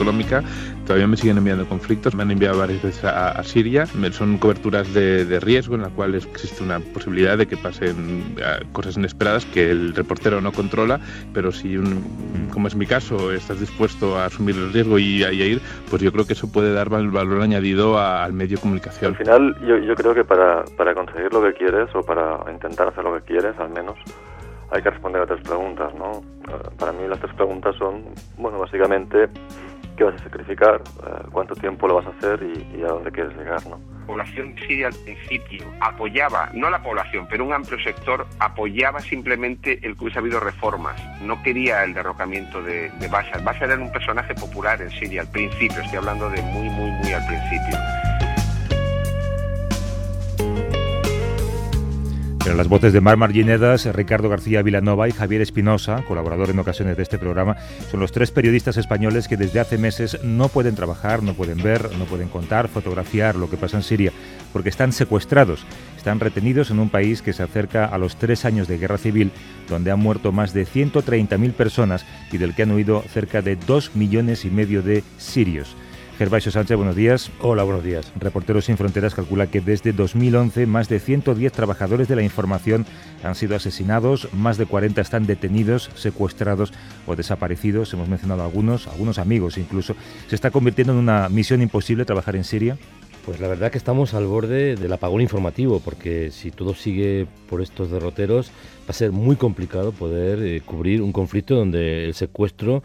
Económica, todavía me siguen enviando conflictos. Me han enviado varias veces a, Siria. Son coberturas de, riesgo en las cuales existe una posibilidad de que pasen eh, cosas inesperadas que el reportero no controla, pero si, como es mi caso, estás dispuesto a asumir el riesgo y a, ir, pues yo creo que eso puede dar valor añadido al medio de comunicación. Al final, yo, yo creo que para, para conseguir lo que quieres o para intentar hacer lo que quieres, al menos, hay que responder a tres preguntas, ¿no? Eh, para mí las tres preguntas son, bueno, básicamente, ¿qué vas a sacrificar? Eh, ¿Cuánto tiempo lo vas a hacer? Y, a dónde quieres llegar, ¿no? La población siria al principio apoyaba, no la población, pero un amplio sector apoyaba simplemente el que hubiese habido reformas. No quería el derrocamiento de, de Bashar. Era un personaje popular en Siria al principio, estoy hablando de muy, muy, muy al principio. Pero las voces de Mar Marginedas, Ricardo García Vilanova y Javier Espinosa, colaborador en ocasiones de este programa, son los tres periodistas españoles que desde hace meses no pueden trabajar, no pueden ver, no pueden contar, fotografiar lo que pasa en Siria, porque están secuestrados, están retenidos en un país que se acerca a los tres años de guerra civil, donde han muerto más de 130.000 personas y del que han huido cerca de dos millones y medio de sirios. Gervasio Sánchez, buenos días. Hola, buenos días. Reporteros Sin Fronteras calcula que desde 2011 más de 110 trabajadores de la información han sido asesinados, más de 40 están detenidos, secuestrados o desaparecidos. Hemos mencionado algunos, algunos amigos incluso. ¿Se está convirtiendo en una misión imposible trabajar en Siria? Pues la verdad que estamos al borde del apagón informativo, porque si todo sigue por estos derroteros, va a ser muy complicado poder eh, cubrir un conflicto donde el secuestro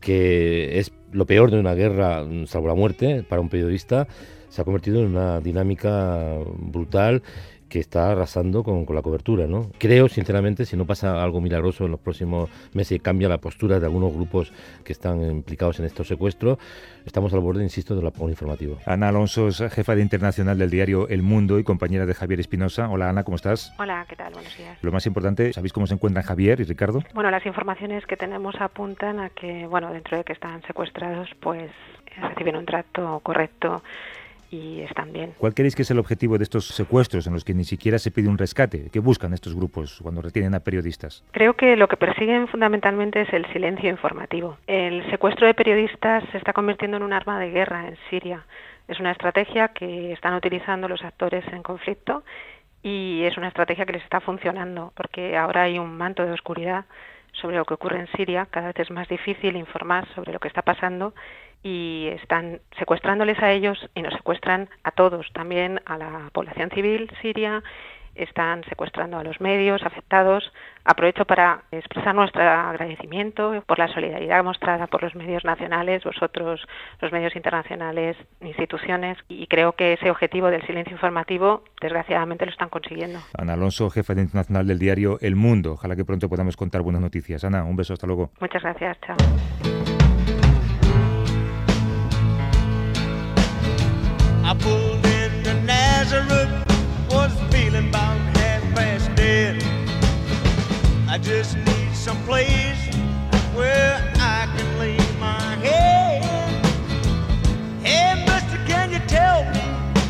que es lo peor de una guerra, salvo la muerte, para un periodista, se ha convertido en una dinámica brutal que está arrasando con, la cobertura. ¿no? Creo, sinceramente, si no pasa algo milagroso en los próximos meses y cambia la postura de algunos grupos que están implicados en estos secuestros, estamos al borde, insisto, del apagón informativo. Ana Alonso es jefa de internacional del diario El Mundo y compañera de Javier Espinosa. Hola Ana, ¿cómo estás? Hola, ¿qué tal? Buenos días. Lo más importante, ¿sabéis cómo se encuentran Javier y Ricardo? Bueno, las informaciones que tenemos apuntan a que, bueno, dentro de que están secuestrados, pues reciben un trato correcto y están bien. ¿Cuál creéis que es el objetivo de estos secuestros en los que ni siquiera se pide un rescate? ¿Qué buscan estos grupos cuando retienen a periodistas? Creo que lo que persiguen fundamentalmente es el silencio informativo. El secuestro de periodistas se está convirtiendo en un arma de guerra en Siria. Es una estrategia que están utilizando los actores en conflicto y es una estrategia que les está funcionando porque ahora hay un manto de oscuridad sobre lo que ocurre en Siria. Cada vez es más difícil informar sobre lo que está pasando y están secuestrándoles a ellos y nos secuestran a todos, también a la población civil siria, están secuestrando a los medios afectados. Aprovecho para expresar nuestro agradecimiento por la solidaridad mostrada por los medios nacionales, vosotros, los medios internacionales, instituciones, y creo que ese objetivo del silencio informativo, desgraciadamente, lo están consiguiendo. Ana Alonso, jefa de internacional del diario El Mundo. Ojalá que pronto podamos contar buenas noticias. Ana, un beso, hasta luego. Muchas gracias, chao. I just need some place where I can lay my head. Hey, mister, can you tell me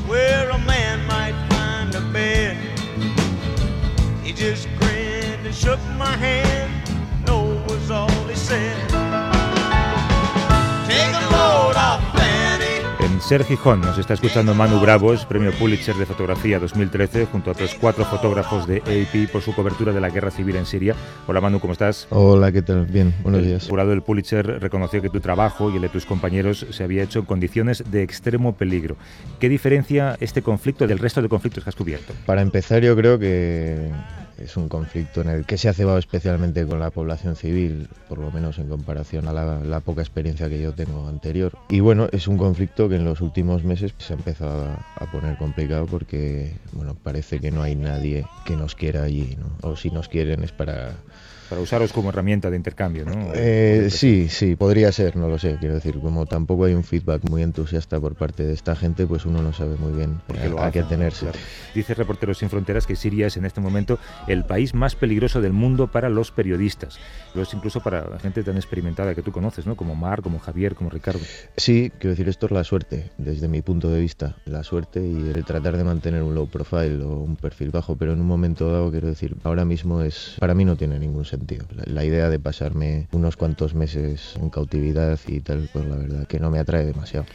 where a man might find a bed? He just grinned and shook my hand, Ser Gijón nos está escuchando Manu Bravos, premio Pulitzer de fotografía 2013, junto a otros cuatro fotógrafos de AP por su cobertura de la guerra civil en Siria. Hola Manu, ¿cómo estás? Hola, ¿qué tal? Bien, buenos días. El jurado del Pulitzer reconoció que tu trabajo y el de tus compañeros se había hecho en condiciones de extremo peligro. ¿Qué diferencia este conflicto del resto de conflictos que has cubierto? Para empezar, yo creo que es un conflicto en el que se ha cebado especialmente con la población civil, por lo menos en comparación a la, poca experiencia que yo tengo anterior. Y bueno, es un conflicto que en los últimos meses se ha empezado a, poner complicado porque bueno, parece que no hay nadie que nos quiera allí, ¿no? o si nos quieren es para Para usaros como herramienta de intercambio, ¿no? Eh, sí, sí, podría ser, no lo sé. Quiero decir, como tampoco hay un feedback muy entusiasta por parte de esta gente, pues uno no sabe muy bien a, qué atenerse. Dice Reporteros Sin Fronteras que Siria es en este momento el país más peligroso del mundo para los periodistas. Lo es incluso para la gente tan experimentada que tú conoces, ¿no? Como Mar, como Javier, como Ricardo. Sí, quiero decir, esto es la suerte, desde mi punto de vista. La suerte y el tratar de mantener un low profile o un perfil bajo, pero en un momento dado, quiero decir, ahora mismo es, para mí no tiene ningún sentido. La, idea de pasarme unos cuantos meses en cautividad y tal, pues la verdad que no me atrae demasiado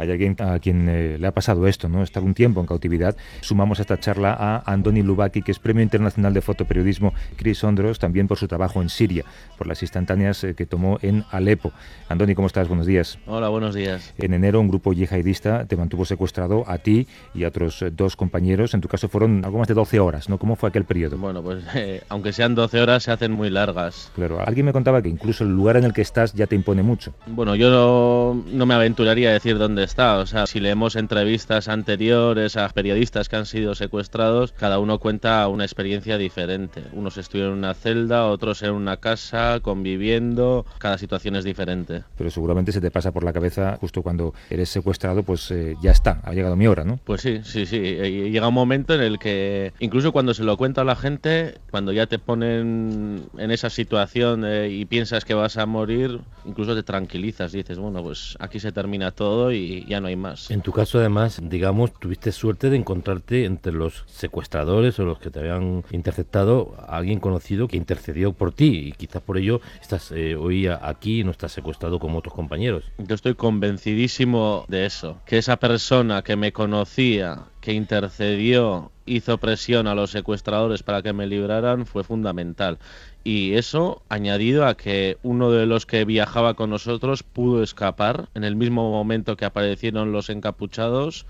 hay alguien a quien eh, le ha pasado esto, ¿no? Estar un tiempo en cautividad. Sumamos a esta charla a Andoni Lubaki, que es Premio Internacional de Fotoperiodismo Chris Ondros, también por su trabajo en Siria, por las instantáneas eh, que tomó en Alepo. Andoni, ¿cómo estás? Buenos días. Hola, buenos días. En enero un grupo yihadista te mantuvo secuestrado a ti y a otros eh, dos compañeros. En tu caso fueron algo más de 12 horas, ¿no? ¿Cómo fue aquel periodo? Bueno, pues aunque sean 12 horas, se hacen muy largas. Claro, alguien me contaba que incluso el lugar en el que estás ya te impone mucho. Bueno, yo no, no me aventuraría a decir dónde está. O sea, si leemos entrevistas anteriores a periodistas que han sido secuestrados, cada uno cuenta una experiencia diferente. Unos estuvieron en una celda, otros en una casa, conviviendo, cada situación es diferente. Pero seguramente se te pasa por la cabeza justo cuando eres secuestrado, pues eh, ya está, ha llegado mi hora, ¿no? Pues sí, sí, sí. Llega un momento en el que, incluso cuando se lo cuenta a la gente, cuando ya te ponen en esa situación eh, y piensas que vas a morir, incluso te tranquilizas, dices, bueno, pues aquí se termina todo y ya no hay más. En tu caso, además, digamos, tuviste suerte de encontrarte entre los secuestradores o los que te habían interceptado a alguien conocido que intercedió por ti y quizás por ello estás eh, hoy aquí y no estás secuestrado como otros compañeros. Yo estoy convencidísimo de eso, que esa persona que me conocía, que intercedió, hizo presión a los secuestradores para que me libraran, fue fundamental y eso añadido a que uno de los que viajaba con nosotros pudo escapar en el mismo momento que aparecieron los encapuchados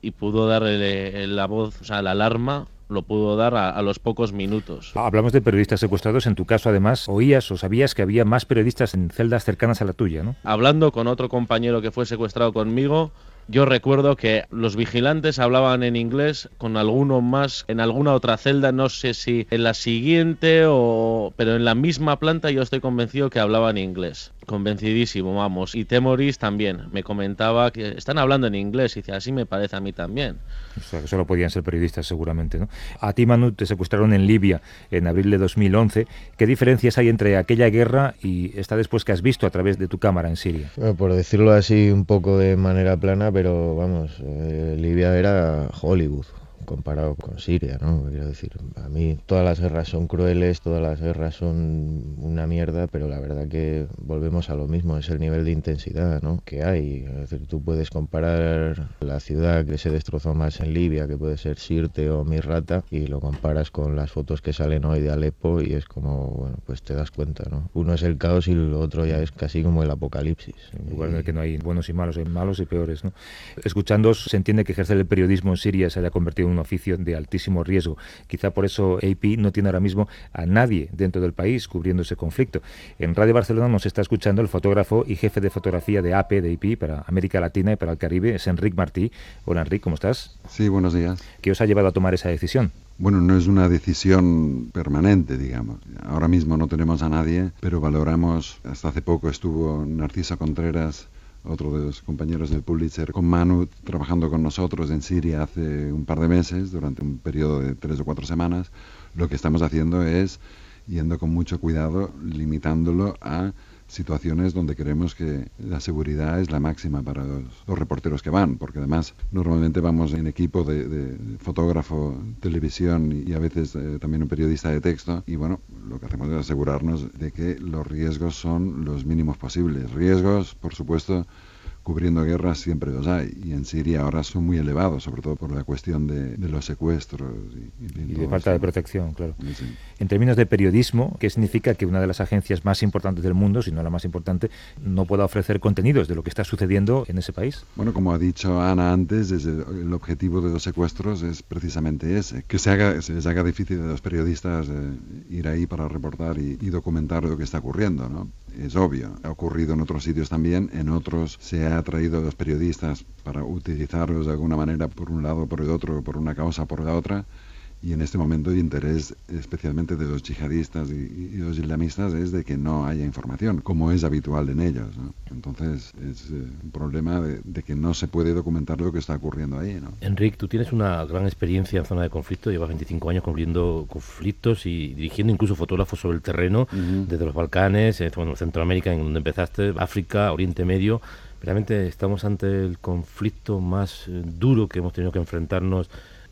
y pudo darle la voz, o sea, la alarma lo pudo dar a, a, los pocos minutos. Hablamos de periodistas secuestrados. En tu caso, además, oías o sabías que había más periodistas en celdas cercanas a la tuya, ¿no? Hablando con otro compañero que fue secuestrado conmigo, yo recuerdo que los vigilantes hablaban en inglés con alguno más en alguna otra celda, no sé si en la siguiente o pero en la misma planta yo estoy convencido que hablaban inglés. Convencidísimo, vamos. Y Temoris también me comentaba que están hablando en inglés y dice, así me parece a mí también. O sea, que solo podían ser periodistas seguramente, ¿no? A ti, Manu, te secuestraron en Libia en abril de 2011. ¿Qué diferencias hay entre aquella guerra y esta después que has visto a través de tu cámara en Siria? por decirlo así un poco de manera plana, pero vamos, eh, Libia era Hollywood comparado con Siria, ¿no? Quiero decir, a mí todas las guerras son crueles, todas las guerras son una mierda, pero la verdad que volvemos a lo mismo, es el nivel de intensidad, ¿no? Que hay. Es decir, tú puedes comparar la ciudad que se destrozó más en Libia, que puede ser Sirte o Misrata, y lo comparas con las fotos que salen hoy de Alepo y es como, bueno, pues te das cuenta, ¿no? Uno es el caos y el otro ya es casi como el apocalipsis. Igual en el que no hay buenos y malos, hay malos y peores, ¿no? Escuchando se entiende que ejercer el periodismo en Siria se haya convertido en un oficio de altísimo riesgo. Quizá por eso AP no tiene ahora mismo a nadie dentro del país cubriendo ese conflicto. En Radio Barcelona nos está escuchando el fotógrafo y jefe de fotografía de AP, de AP, para América Latina y para el Caribe, es Enric Martí. Hola Enric, ¿cómo estás? Sí, buenos días. ¿Qué os ha llevado a tomar esa decisión? Bueno, no es una decisión permanente, digamos. Ahora mismo no tenemos a nadie, pero valoramos, hasta hace poco estuvo Narcisa Contreras otro de los compañeros del Pulitzer, con Manu trabajando con nosotros en Siria hace un par de meses, durante un periodo de tres o cuatro semanas, lo que estamos haciendo es yendo con mucho cuidado, limitándolo a situaciones donde creemos que la seguridad es la máxima para los, reporteros que van, porque además normalmente vamos en equipo de, fotógrafo, televisión y a veces eh, también un periodista de texto y bueno, lo que hacemos es asegurarnos de que los riesgos son los mínimos posibles. Riesgos, por supuesto, cubriendo guerras siempre los hay y en Siria ahora son muy elevados, sobre todo por la cuestión de, los secuestros y, de falta de protección, claro. En términos de periodismo, ¿qué significa que una de las agencias más importantes del mundo, si no la más importante, no pueda ofrecer contenidos de lo que está sucediendo en ese país? Bueno, como ha dicho Ana antes, el objetivo de los secuestros es precisamente ese, que se, haga, se les haga difícil a los periodistas eh, ir ahí para reportar y, y documentar lo que está ocurriendo, ¿no? Es obvio, ha ocurrido en otros sitios también, en otros se ha traído a los periodistas para utilizarlos de alguna manera por un lado, por el otro, por una causa, por la otra. Y en este momento el interés especialmente de los yihadistas y, los islamistas es de que no haya información, como es habitual en ellos. Entonces es eh, un problema de, que no se puede documentar lo que está ocurriendo ahí. ¿no? Enrique, tú tienes una gran experiencia en zona de conflicto, llevas 25 años cubriendo conflictos y dirigiendo incluso fotógrafos sobre el terreno, desde los Balcanes, eh, bueno, Centroamérica, en donde empezaste, África, Oriente Medio. Realmente estamos ante el conflicto más eh, duro que hemos tenido que enfrentarnos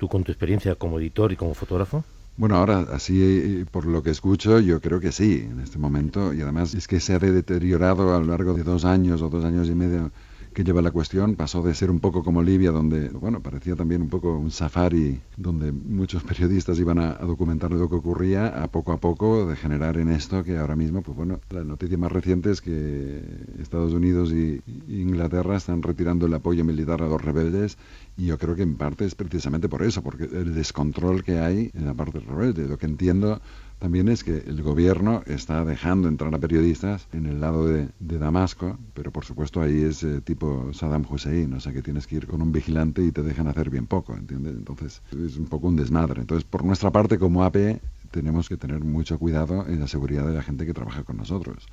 con tu experiencia como editor y como fotógrafo? Bueno, ahora así eh, por lo que escucho, yo creo que sí, en este momento. Y además es que se ha deteriorado a lo largo de dos años o dos años y medio que lleva la cuestión pasó de ser un poco como Libia, donde, bueno, parecía también un poco un safari, donde muchos periodistas iban a, documentar lo que ocurría, a poco a poco de generar en esto que ahora mismo, pues bueno, la noticia más reciente es que Estados Unidos y Inglaterra están retirando el apoyo militar a los rebeldes y yo creo que en parte es precisamente por eso, porque el descontrol que hay en la parte rebelde. Lo que entiendo también es que el gobierno está dejando entrar a periodistas en el lado de, Damasco, pero por supuesto ahí es eh, tipo Saddam Hussein, o sea que tienes que ir con un vigilante y te dejan hacer bien poco, ¿entiendes? Entonces es un poco un desmadre. Entonces por nuestra parte como AP tenemos que tener mucho cuidado en la seguridad de la gente que trabaja con nosotros.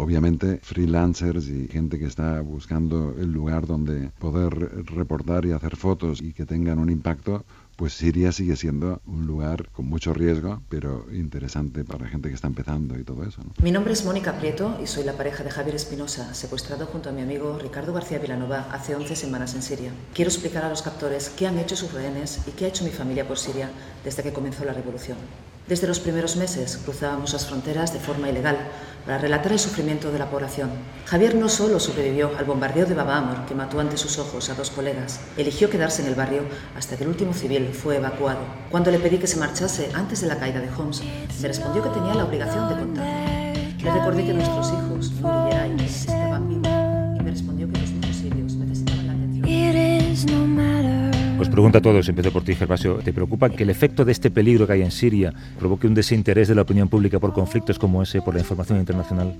Obviamente, freelancers y gente que está buscando el lugar donde poder reportar y hacer fotos y que tengan un impacto, pues Siria sigue siendo un lugar con mucho riesgo, pero interesante para gente que está empezando y todo eso. Mi nombre es Mónica Prieto y soy la pareja de Javier Espinosa, secuestrado junto a mi amigo Ricardo García Vilanova hace 11 semanas en Siria. Quiero explicar a los captores qué han hecho sus rehenes y qué ha hecho mi familia por Siria desde que comenzó la revolución. Desde los primeros meses cruzábamos las fronteras de forma ilegal para relatar el sufrimiento de la población. Javier no solo sobrevivió al bombardeo de Baba Amor, que mató ante sus ojos a dos colegas, eligió quedarse en el barrio hasta que el último civil fue evacuado. Cuando le pedí que se marchase antes de la caída de Homs, me respondió que tenía la obligación de contarme. Le recordé que nuestros hijos, Nuri y Eray, estaban vivos y me respondió que los niños sirios necesitaban la atención. Os pregunto a todos, empiezo por ti, Gervasio, ¿te preocupa que el efecto de este peligro que hay en Siria provoque un desinterés de la opinión pública por conflictos como ese, por la información internacional?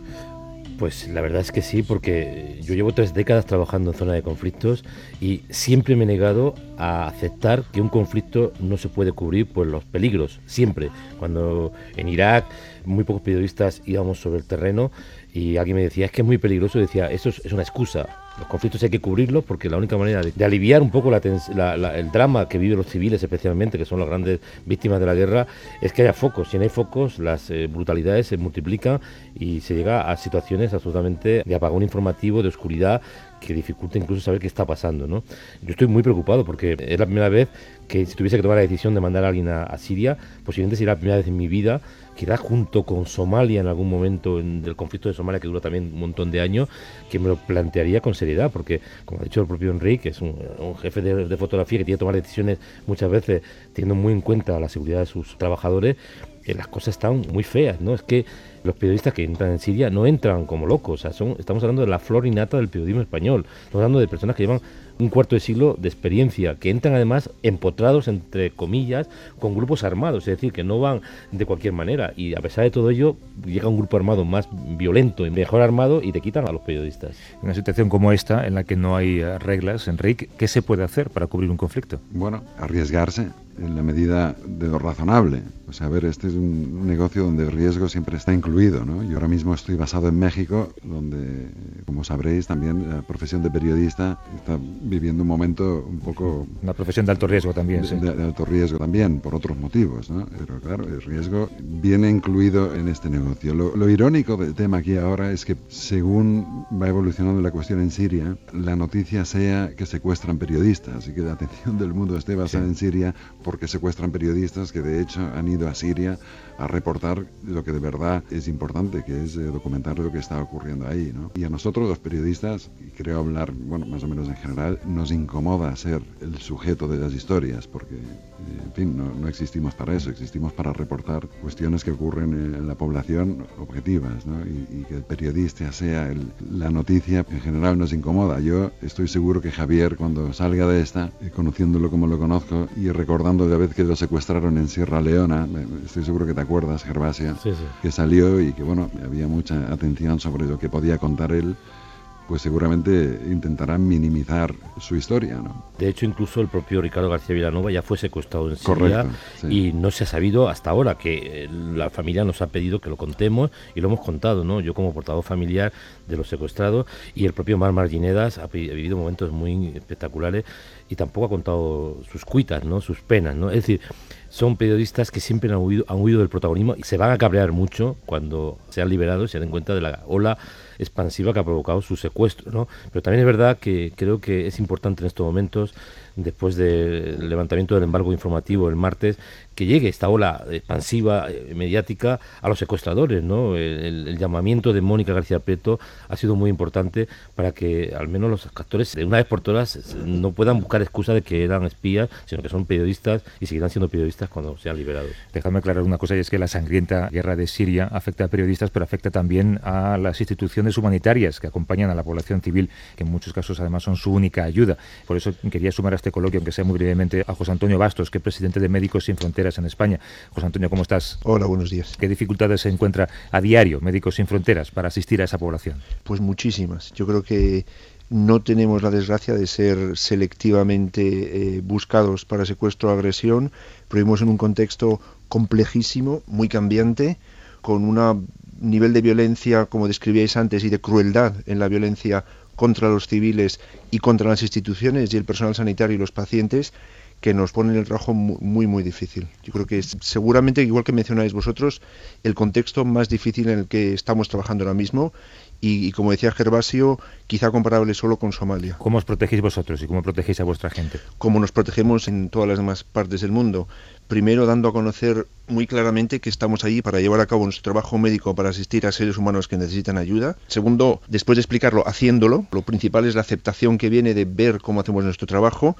Pues la verdad es que sí, porque yo llevo tres décadas trabajando en zona de conflictos y siempre me he negado a aceptar que un conflicto no se puede cubrir por los peligros, siempre. Cuando en Irak muy pocos periodistas íbamos sobre el terreno y alguien me decía, es que es muy peligroso, decía, eso es, una excusa. Los conflictos hay que cubrirlos porque la única manera de, aliviar un poco el drama que viven los civiles, especialmente, que son las grandes víctimas de la guerra, es que haya focos. Si no hay focos, las eh, brutalidades se multiplican y se llega a situaciones absolutamente de apagón informativo, de oscuridad, que dificulta incluso saber qué está pasando. ¿no? Yo estoy muy preocupado porque es la primera vez que si tuviese que tomar la decisión de mandar a alguien a, a Siria, posiblemente sería la primera vez en mi vida quizás junto con Somalia en algún momento en conflicto de Somalia que dura también un montón de años, que me lo plantearía con seriedad, porque como ha dicho el propio Enrique, que es un, jefe de, fotografía que tiene que tomar decisiones muchas veces teniendo muy en cuenta la seguridad de sus trabajadores, eh, las cosas están muy feas, ¿no? Es que los periodistas que entran en Siria no entran como locos, o sea, estamos hablando de la flor innata del periodismo español, estamos hablando de personas que llevan un cuarto de siglo de experiencia, que entran además empotrados, entre comillas, con grupos armados, es decir, que no van de cualquier manera. Y a pesar de todo ello, llega un grupo armado más violento y mejor armado y te quitan a los periodistas. En una situación como esta, en la que no hay eh, reglas, Enrique, ¿qué se puede hacer para cubrir un conflicto? Bueno, arriesgarse en la medida de lo razonable. O sea, a ver, este es un negocio donde el riesgo siempre está incluido, ¿no? Yo ahora mismo estoy basado en México, donde, como sabréis, también la profesión de periodista está viviendo un momento un poco... Una profesión de alto riesgo también, de, sí. de, alto riesgo también, por otros motivos, ¿no? Pero claro, el riesgo viene incluido en este negocio. Lo, lo irónico del tema aquí ahora es que según va evolucionando la cuestión en Siria, la noticia sea que secuestran periodistas y que la atención del mundo esté basada en Siria porque secuestran periodistas que de hecho han ido a Siria a reportar lo que de verdad es importante, que es eh, documentar lo que está ocurriendo ahí. ¿no? Y a nosotros los periodistas, y creo hablar, bueno, más o menos en general, nos incomoda ser el sujeto de las historias, porque, eh, en fin, no, no existimos para eso, existimos para reportar cuestiones que ocurren en la población objetivas, ¿no? y, que el periodista sea la noticia, en general nos incomoda. Yo estoy seguro que Javier, cuando salga de esta, eh, conociéndolo como lo conozco y recordando de la vez que lo secuestraron en Sierra Leona, estoy seguro que te acuerdas, Gervasia, que salió y que bueno, había mucha atención sobre lo que podía contar él pues seguramente intentarán minimizar su historia. ¿no? De hecho, incluso el propio Ricardo García Villanova ya fue secuestrado en Siria y no se ha sabido hasta ahora que eh, la familia nos ha pedido que lo contemos y lo hemos contado, ¿no? Yo como portavoz familiar de los secuestrados y el propio Mar Marginedas ha vivido momentos muy espectaculares y tampoco ha contado sus cuitas, ¿no? Sus penas, ¿no? Es decir, son periodistas que siempre han huido, han huido del protagonismo y se van a cabrear mucho cuando sean liberados y se den cuenta de la ola expansiva que ha provocado su secuestro. ¿no? Pero también es verdad que creo que es importante en estos momentos, después del levantamiento del embargo informativo el martes, que llegue esta ola expansiva eh, mediática a los secuestradores. ¿no? El, llamamiento de Mónica García Prieto ha sido muy importante para que al menos los actores de una vez por todas no puedan buscar excusa de que eran espías, sino que son periodistas y seguirán siendo periodistas cuando sean liberados. Déjame aclarar una cosa y es que la sangrienta guerra de Siria afecta a periodistas, pero afecta también a las instituciones humanitarias que acompañan a la población civil, que en muchos casos además son su única ayuda. Por eso quería sumar a este coloquio, aunque sea muy brevemente, a José Antonio Bastos, que es presidente de Médicos Sin Fronteras en España. José Antonio, ¿cómo estás? Hola, buenos días. ¿Qué dificultades se encuentra a diario Médicos Sin Fronteras para asistir a esa población? Pues muchísimas. Yo creo que no tenemos la desgracia de ser selectivamente eh, buscados para secuestro o agresión, pero vivimos en un contexto complejísimo, muy cambiante, con un nivel de violencia, como describíais antes, y de crueldad en la violencia contra los civiles y contra las instituciones y el personal sanitario y los pacientes que nos ponen el trabajo muy, muy difícil. Yo creo que es seguramente, igual que mencionáis vosotros, el contexto más difícil en el que estamos trabajando ahora mismo y, como decía Gervasio, quizá comparable solo con Somalia. ¿Cómo os protegéis vosotros y cómo protegéis a vuestra gente? Como nos protegemos en todas las demás partes del mundo. Primero, dando a conocer muy claramente que estamos allí para llevar a cabo nuestro trabajo médico para asistir a seres humanos que necesitan ayuda. Segundo, después de explicarlo, haciéndolo. Lo principal es la aceptación que viene de ver cómo hacemos nuestro trabajo.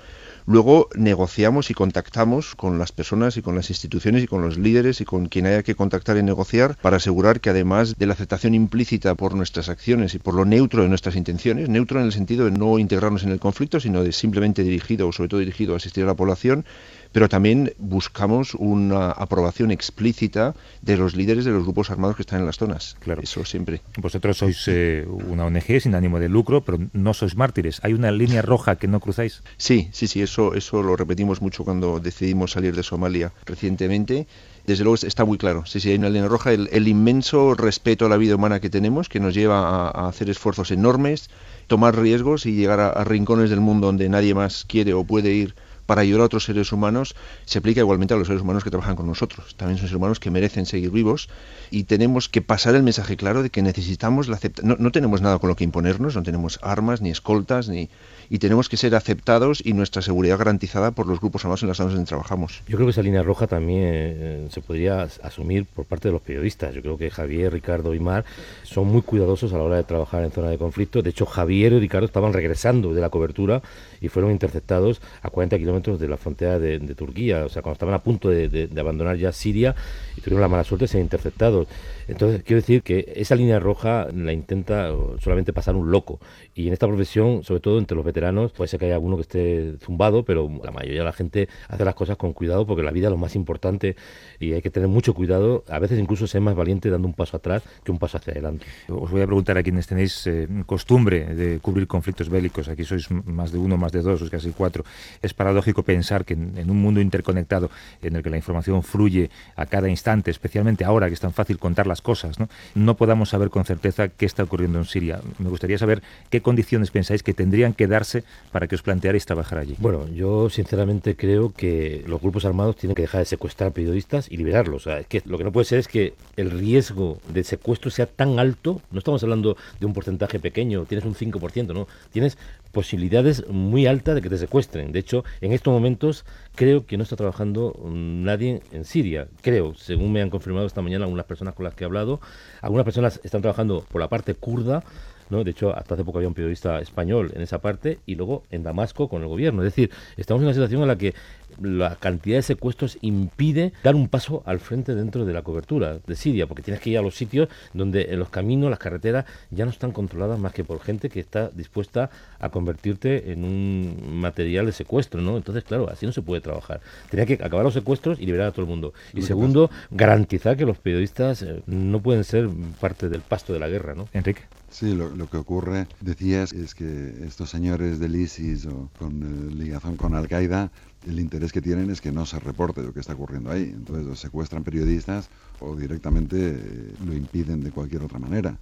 Luego negociamos y contactamos con las personas y con las instituciones y con los líderes y con quien haya que contactar y negociar para asegurar que además de la aceptación implícita por nuestras acciones y por lo neutro de nuestras intenciones, neutro en el sentido de no integrarnos en el conflicto, sino de simplemente dirigido o sobre todo dirigido a asistir a la población, pero también buscamos una aprobación explícita de los líderes de los grupos armados que están en las zonas. Claro. Eso siempre. Vosotros sois eh, una ONG sin ánimo de lucro, pero no sois mártires. ¿Hay una línea roja que no cruzáis? Sí, sí, sí, eso, eso lo repetimos mucho cuando decidimos salir de Somalia recientemente desde luego está muy claro. Sí, sí, hay una línea roja. El, inmenso respeto a la vida humana que tenemos, que nos lleva a, hacer esfuerzos enormes, tomar riesgos y llegar a, rincones del mundo donde nadie más quiere o puede ir para ayudar a otros seres humanos se aplica igualmente a los seres humanos que trabajan con nosotros. También son seres humanos que merecen seguir vivos y tenemos que pasar el mensaje claro de que necesitamos la aceptación. No, tenemos nada con lo que imponernos, no tenemos armas, ni escoltas, ni y tenemos que ser aceptados y nuestra seguridad garantizada por los grupos armados en las zonas donde trabajamos. Yo creo que esa línea roja también eh, se podría asumir por parte de los periodistas. Yo creo que Javier, Ricardo y Mar son muy cuidadosos a la hora de trabajar en zona de conflicto. De hecho, Javier y Ricardo estaban regresando de la cobertura y fueron interceptados a 40 kilómetros de la frontera de, Turquía. O sea, cuando estaban a punto de, abandonar ya Siria y tuvieron la mala suerte de ser interceptados. Entonces, quiero decir que esa línea roja la intenta solamente pasar un loco. Y en esta profesión, sobre todo entre los veteranos, puede ser que haya alguno que esté zumbado, pero la mayoría de la gente hace las cosas con cuidado porque la vida es lo más importante y hay que tener mucho cuidado. A veces incluso ser más valiente dando un paso atrás que un paso hacia adelante. Os voy a preguntar a quienes tenéis eh, costumbre de cubrir conflictos bélicos. Aquí sois más de uno, más de dos, casi cuatro. Es paradójico pensar que en, un mundo interconectado en el que la información fluye a cada instante, especialmente ahora que es tan fácil contar las cosas, ¿no? no podamos saber con certeza qué está ocurriendo en Siria. Me gustaría saber qué condiciones pensáis que tendrían que darse para que os plantearais trabajar allí. Bueno, yo sinceramente creo que los grupos armados tienen que dejar de secuestrar periodistas y liberarlos. O sea, es que lo que no puede ser es que el riesgo de secuestro sea tan alto. No estamos hablando de un porcentaje pequeño, tienes un 5%, ¿no? Tienes posibilidades muy altas de que te secuestren. De hecho, en estos momentos creo que no está trabajando nadie en Siria. Creo, según me han confirmado esta mañana algunas personas con las que he hablado, algunas personas están trabajando por la parte kurda, ¿no? De hecho, hasta hace poco había un periodista español en esa parte y luego en Damasco con el gobierno. Es decir, estamos en una situación en la que la cantidad de secuestros impide dar un paso al frente dentro de la cobertura de Siria, porque tienes que ir a los sitios donde en los caminos, las carreteras ya no están controladas más que por gente que está dispuesta a convertirte en un material de secuestro, ¿no? Entonces, claro, así no se puede trabajar. Tenía que acabar los secuestros y liberar a todo el mundo. Y segundo, garantizar que los periodistas eh, no pueden ser parte del pasto de la guerra, ¿no? Enrique. Sí, lo, lo, que ocurre, decías, es que estos señores del ISIS o con eh, ligazón con Al-Qaeda, el interés que tienen es que no se reporte lo que está ocurriendo ahí. Entonces, o secuestran periodistas o directamente eh, lo impiden de cualquier otra manera.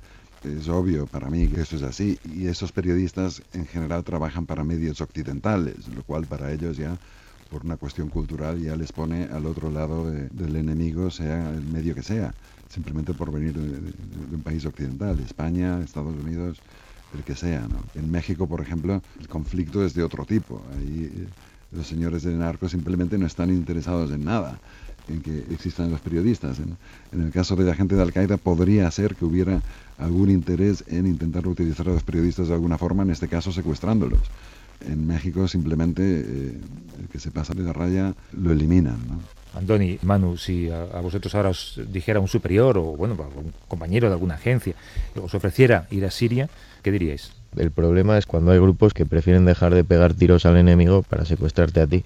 Es obvio para mí que eso es así. Y esos periodistas en general trabajan para medios occidentales, lo cual para ellos ya por una cuestión cultural ya les pone al otro lado de, del enemigo, sea el medio que sea, simplemente por venir de, un país occidental, España, Estados Unidos, el que sea. En México, por ejemplo, el conflicto es de otro tipo. Ahí eh, los señores de narco simplemente no están interesados en nada en que existan los periodistas. En, en el caso de la gente de Al-Qaeda podría ser que hubiera algún interés en intentar utilizar a los periodistas de alguna forma, en este caso secuestrándolos. En México simplemente eh, el que se pasa de la raya lo eliminan. ¿no? Manu, si a, a, vosotros ahora os dijera un superior o bueno, un compañero de alguna agencia os ofreciera ir a Siria, ¿qué diríais? El problema es cuando hay grupos que prefieren dejar de pegar tiros al enemigo para secuestrarte a ti.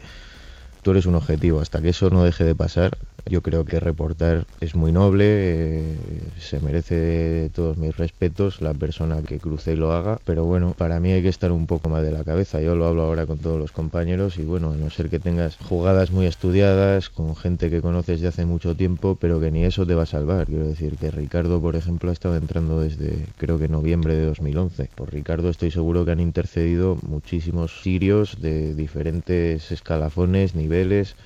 Tú eres un objetivo, hasta que eso no deje de pasar, yo creo que reportar es muy noble, eh, se merece todos mis respetos la persona que cruce y lo haga, pero bueno, para mí hay que estar un poco más de la cabeza. Yo lo hablo ahora con todos los compañeros y bueno, a no ser que tengas jugadas muy estudiadas con gente que conoces de hace mucho tiempo, pero que ni eso te va a salvar. Quiero decir que Ricardo, por ejemplo, ha estado entrando desde creo que noviembre de 2011. Por Ricardo estoy seguro que han intercedido muchísimos sirios de diferentes escalafones, niveles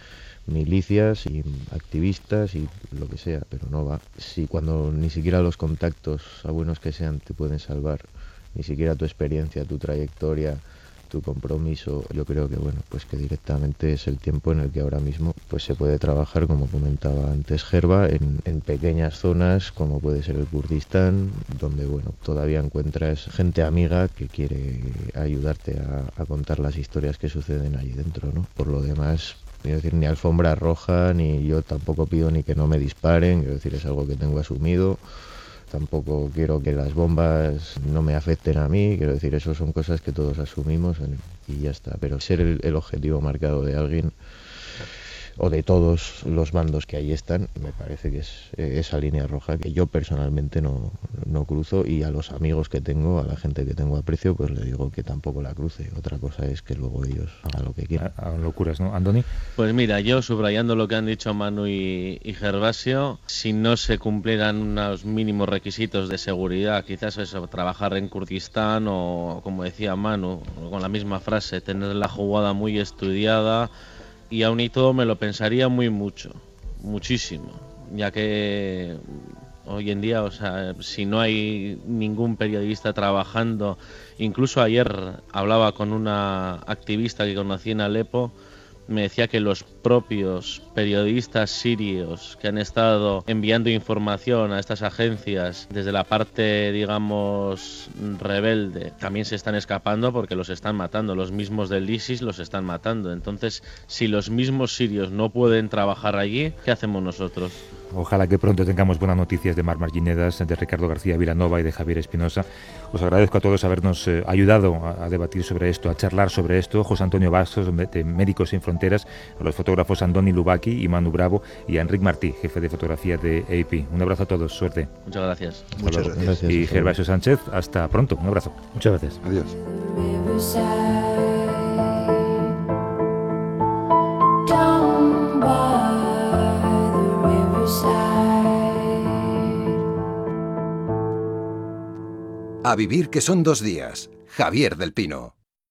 milicias y activistas y lo que sea, pero no va. Si cuando ni siquiera los contactos, a buenos que sean, te pueden salvar, ni siquiera tu experiencia, tu trayectoria, tu compromiso, yo creo que bueno, pues que directamente es el tiempo en el que ahora mismo pues se puede trabajar, como comentaba antes Gerba, en, en pequeñas zonas como puede ser el Kurdistán, donde bueno, todavía encuentras gente amiga que quiere ayudarte a, a contar las historias que suceden allí dentro, ¿no? Por lo demás, Quiero decir, ni alfombra roja, ni yo tampoco pido ni que no me disparen, quiero decir, es algo que tengo asumido. Tampoco quiero que las bombas no me afecten a mí, quiero decir, eso son cosas que todos asumimos y ya está. Pero ser el, el objetivo marcado de alguien o de todos los bandos que ahí están, me parece que es eh, esa línea roja que yo personalmente no, no, cruzo y a los amigos que tengo, a la gente que tengo aprecio, pues le digo que tampoco la cruce. Otra cosa es que luego ellos hagan lo que quieran. Hagan locuras, ¿no? Andoni. Pues mira, yo subrayando lo que han dicho Manu y, y Gervasio, si no se cumplieran unos mínimos requisitos de seguridad, quizás eso, trabajar en Kurdistán o, como decía Manu, con la misma frase, tener la jugada muy estudiada, y aún y todo me lo pensaría muy mucho, muchísimo, ya que hoy en día, o sea, si no hay ningún periodista trabajando, incluso ayer hablaba con una activista que conocí en Alepo, me decía que los propios periodistas sirios que han estado enviando información a estas agencias desde la parte, digamos, rebelde, también se están escapando porque los están matando. Los mismos del ISIS los están matando. Entonces, si los mismos sirios no pueden trabajar allí, ¿qué hacemos nosotros? Ojalá que pronto tengamos buenas noticias de Mar Marginedas, de Ricardo García Vilanova y de Javier Espinosa. Os agradezco a todos habernos eh, ayudado a, a, debatir sobre esto, a charlar sobre esto. José Antonio Bastos, de Médicos Sin Fronteras, a los fotógrafos Andoni Lubaki y Manu Bravo y a Enric Martí, jefe de fotografía de AP. Un abrazo a todos, suerte. Muchas gracias. Hasta Muchas luego. gracias. Y Gervasio Sánchez, hasta pronto. Un abrazo. Muchas gracias. Adiós. A vivir que son dos días. Javier del Pino.